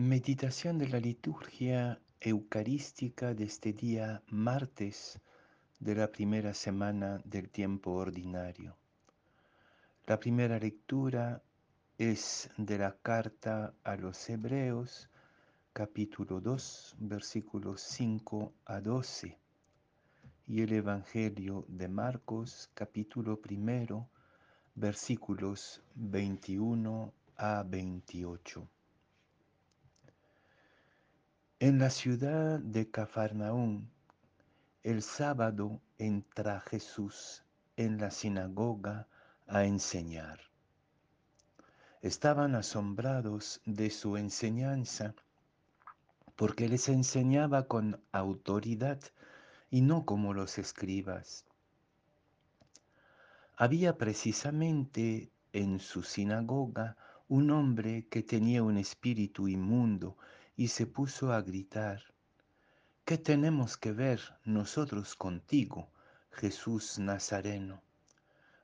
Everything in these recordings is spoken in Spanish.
Meditación de la liturgia eucarística de este día martes de la primera semana del tiempo ordinario. La primera lectura es de la carta a los Hebreos, capítulo 2, versículos 5 a 12, y el Evangelio de Marcos, capítulo primero, versículos 21 a 28. En la ciudad de Cafarnaún, el sábado entra Jesús en la sinagoga a enseñar. Estaban asombrados de su enseñanza porque les enseñaba con autoridad y no como los escribas. Había precisamente en su sinagoga un hombre que tenía un espíritu inmundo y se puso a gritar, ¿qué tenemos que ver nosotros contigo, Jesús Nazareno?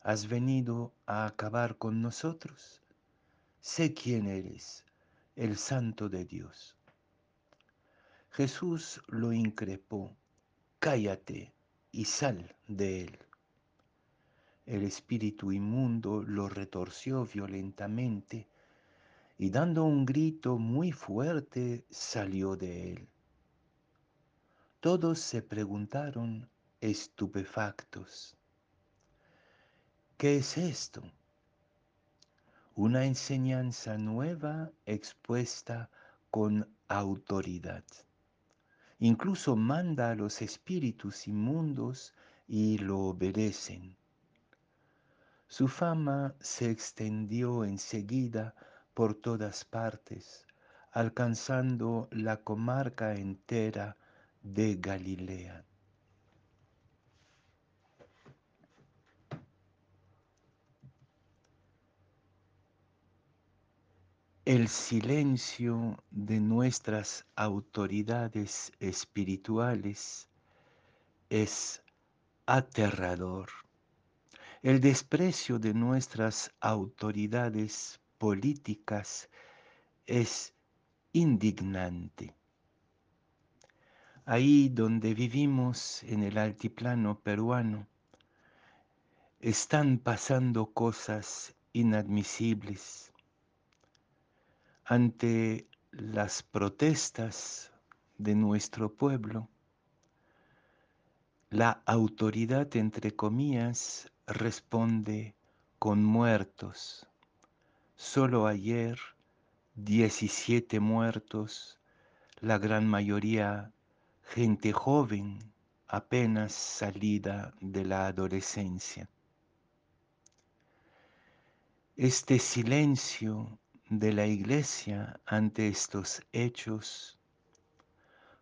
¿Has venido a acabar con nosotros? Sé quién eres, el Santo de Dios. Jesús lo increpó, cállate y sal de él. El espíritu inmundo lo retorció violentamente y dando un grito muy fuerte salió de él. Todos se preguntaron estupefactos, ¿qué es esto? Una enseñanza nueva expuesta con autoridad. Incluso manda a los espíritus inmundos y lo obedecen. Su fama se extendió enseguida por todas partes, alcanzando la comarca entera de Galilea. El silencio de nuestras autoridades espirituales es aterrador. El desprecio de nuestras autoridades políticas es indignante. Ahí donde vivimos en el altiplano peruano, están pasando cosas inadmisibles. Ante las protestas de nuestro pueblo, la autoridad, entre comillas, responde con muertos, Solo ayer 17 muertos, la gran mayoría gente joven, apenas salida de la adolescencia. Este silencio de la iglesia ante estos hechos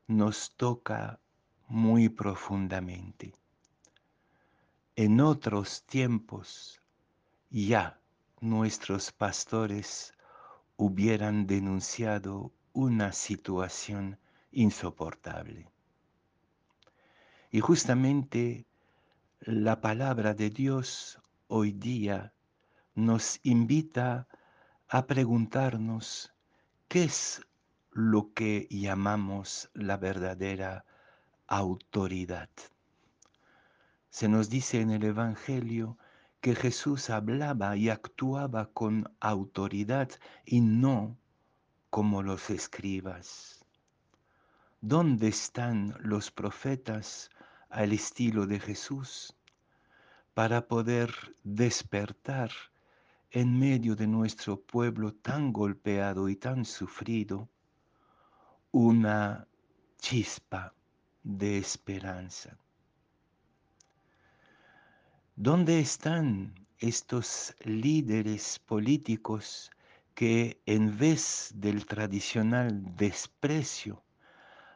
nos toca muy profundamente. En otros tiempos ya nuestros pastores hubieran denunciado una situación insoportable. Y justamente la palabra de Dios hoy día nos invita a preguntarnos qué es lo que llamamos la verdadera autoridad. Se nos dice en el Evangelio que Jesús hablaba y actuaba con autoridad y no como los escribas. ¿Dónde están los profetas al estilo de Jesús para poder despertar en medio de nuestro pueblo tan golpeado y tan sufrido una chispa de esperanza? ¿Dónde están estos líderes políticos que en vez del tradicional desprecio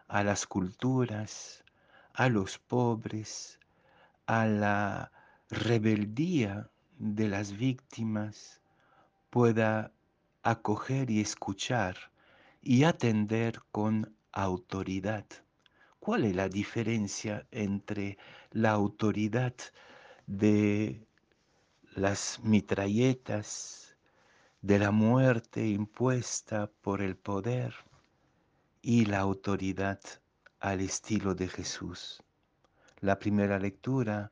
a las culturas, a los pobres, a la rebeldía de las víctimas, pueda acoger y escuchar y atender con autoridad? ¿Cuál es la diferencia entre la autoridad de las mitralletas, de la muerte impuesta por el poder y la autoridad al estilo de Jesús. La primera lectura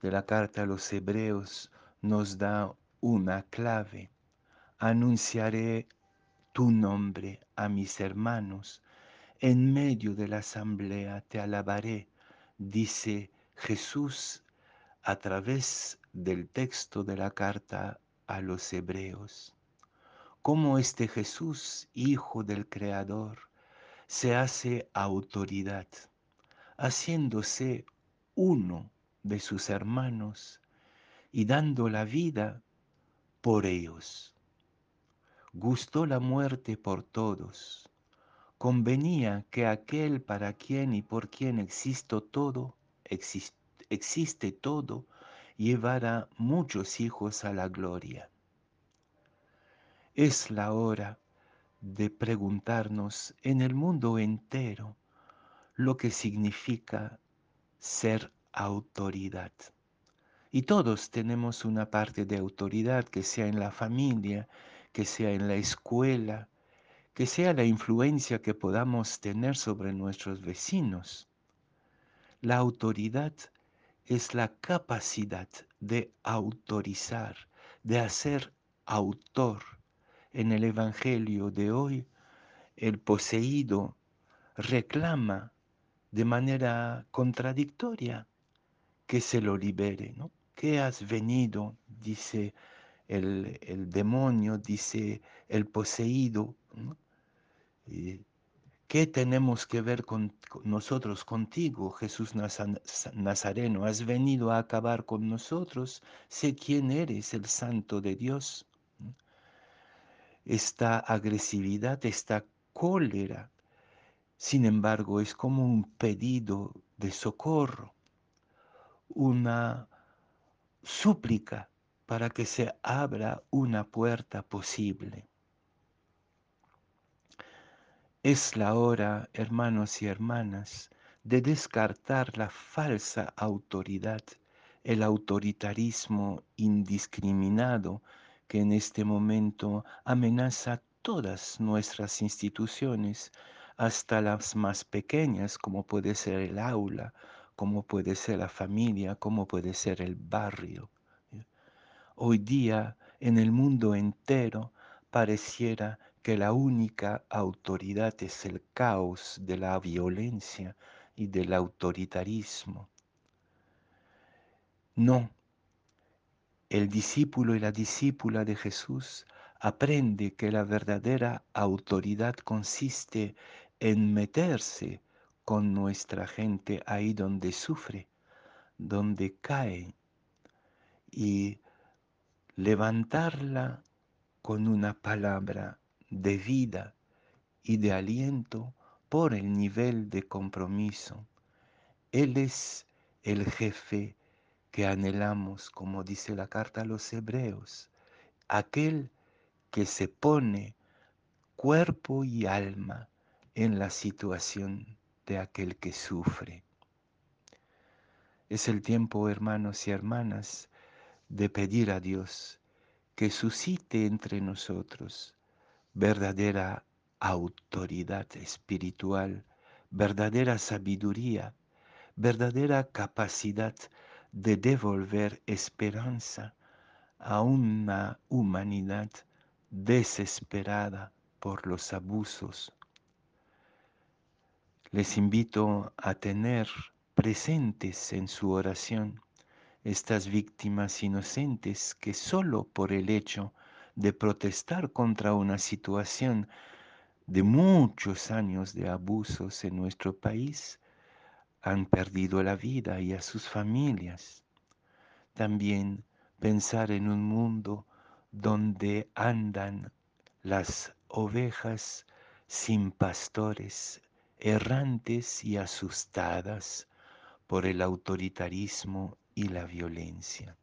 de la carta a los hebreos nos da una clave. Anunciaré tu nombre a mis hermanos. En medio de la asamblea te alabaré, dice Jesús a través del texto de la carta a los hebreos. Cómo este Jesús, Hijo del Creador, se hace autoridad, haciéndose uno de sus hermanos y dando la vida por ellos. Gustó la muerte por todos. Convenía que aquel para quien y por quien existe todo, existe, existe todo, llevara muchos hijos a la gloria. Es la hora de preguntarnos en el mundo entero lo que significa ser autoridad. Y todos tenemos una parte de autoridad, que sea en la familia, que sea en la escuela, que sea la influencia que podamos tener sobre nuestros vecinos. La autoridad es la capacidad de autorizar, de hacer autor en el Evangelio de hoy, el poseído reclama de manera contradictoria que se lo libere, ¿no? ¿Qué has venido? Dice el, demonio, dice el poseído. ¿Qué tenemos que ver con, nosotros contigo, Jesús Nazareno? ¿Has venido a acabar con nosotros? Sé quién eres, el santo de Dios esta agresividad, esta cólera. Sin embargo, es como un pedido de socorro, una súplica para que se abra una puerta posible. Es la hora, hermanos y hermanas, de descartar la falsa autoridad, el autoritarismo indiscriminado que en este momento amenaza todas nuestras instituciones, hasta las más pequeñas, como puede ser el aula, como puede ser la familia, como puede ser el barrio. Hoy día, en el mundo entero, pareciera que la única autoridad es el caos de la violencia y del autoritarismo. No, el discípulo y la discípula de Jesús aprende que la verdadera autoridad consiste en meterse con nuestra gente ahí donde sufre, donde cae, y levantarla con una palabra de vida y de aliento por el nivel de compromiso. Él es el jefe que anhelamos, como dice la carta a los hebreos, aquel que se pone cuerpo y alma en la situación de aquel que sufre. Es el tiempo, hermanos y hermanas, de pedir a Dios que suscite entre nosotros verdadera autoridad espiritual, verdadera sabiduría, verdadera capacidad de devolver esperanza a una humanidad desesperada por los abusos. Les invito a tener presentes en su oración estas víctimas inocentes que solo por el hecho de protestar contra una situación de muchos años de abusos en nuestro país han perdido la vida y a sus familias. También pensar en un mundo donde andan las ovejas sin pastores, errantes y asustadas por el autoritarismo y la violencia.